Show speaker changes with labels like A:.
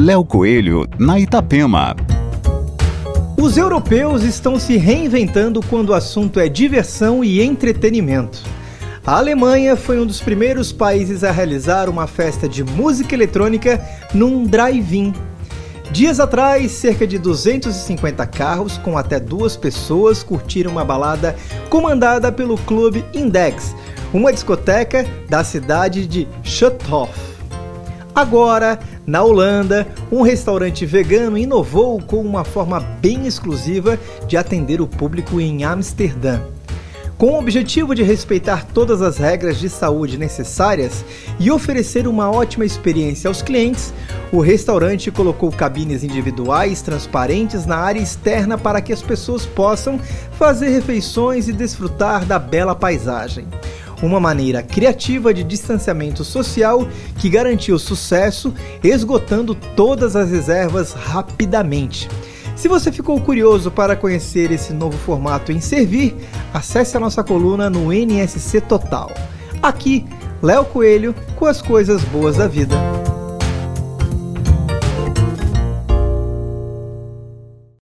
A: Léo Coelho, na Itapema.
B: Os europeus estão se reinventando quando o assunto é diversão e entretenimento. A Alemanha foi um dos primeiros países a realizar uma festa de música eletrônica num drive-in. Dias atrás, cerca de 250 carros com até duas pessoas curtiram uma balada comandada pelo Clube Index, uma discoteca da cidade de Schutthof. Agora, na Holanda, um restaurante vegano inovou com uma forma bem exclusiva de atender o público em Amsterdã. Com o objetivo de respeitar todas as regras de saúde necessárias e oferecer uma ótima experiência aos clientes, o restaurante colocou cabines individuais transparentes na área externa para que as pessoas possam fazer refeições e desfrutar da bela paisagem. Uma maneira criativa de distanciamento social que garantiu sucesso, esgotando todas as reservas rapidamente. Se você ficou curioso para conhecer esse novo formato em servir, acesse a nossa coluna no NSC Total. Aqui, Léo Coelho com as coisas boas da vida.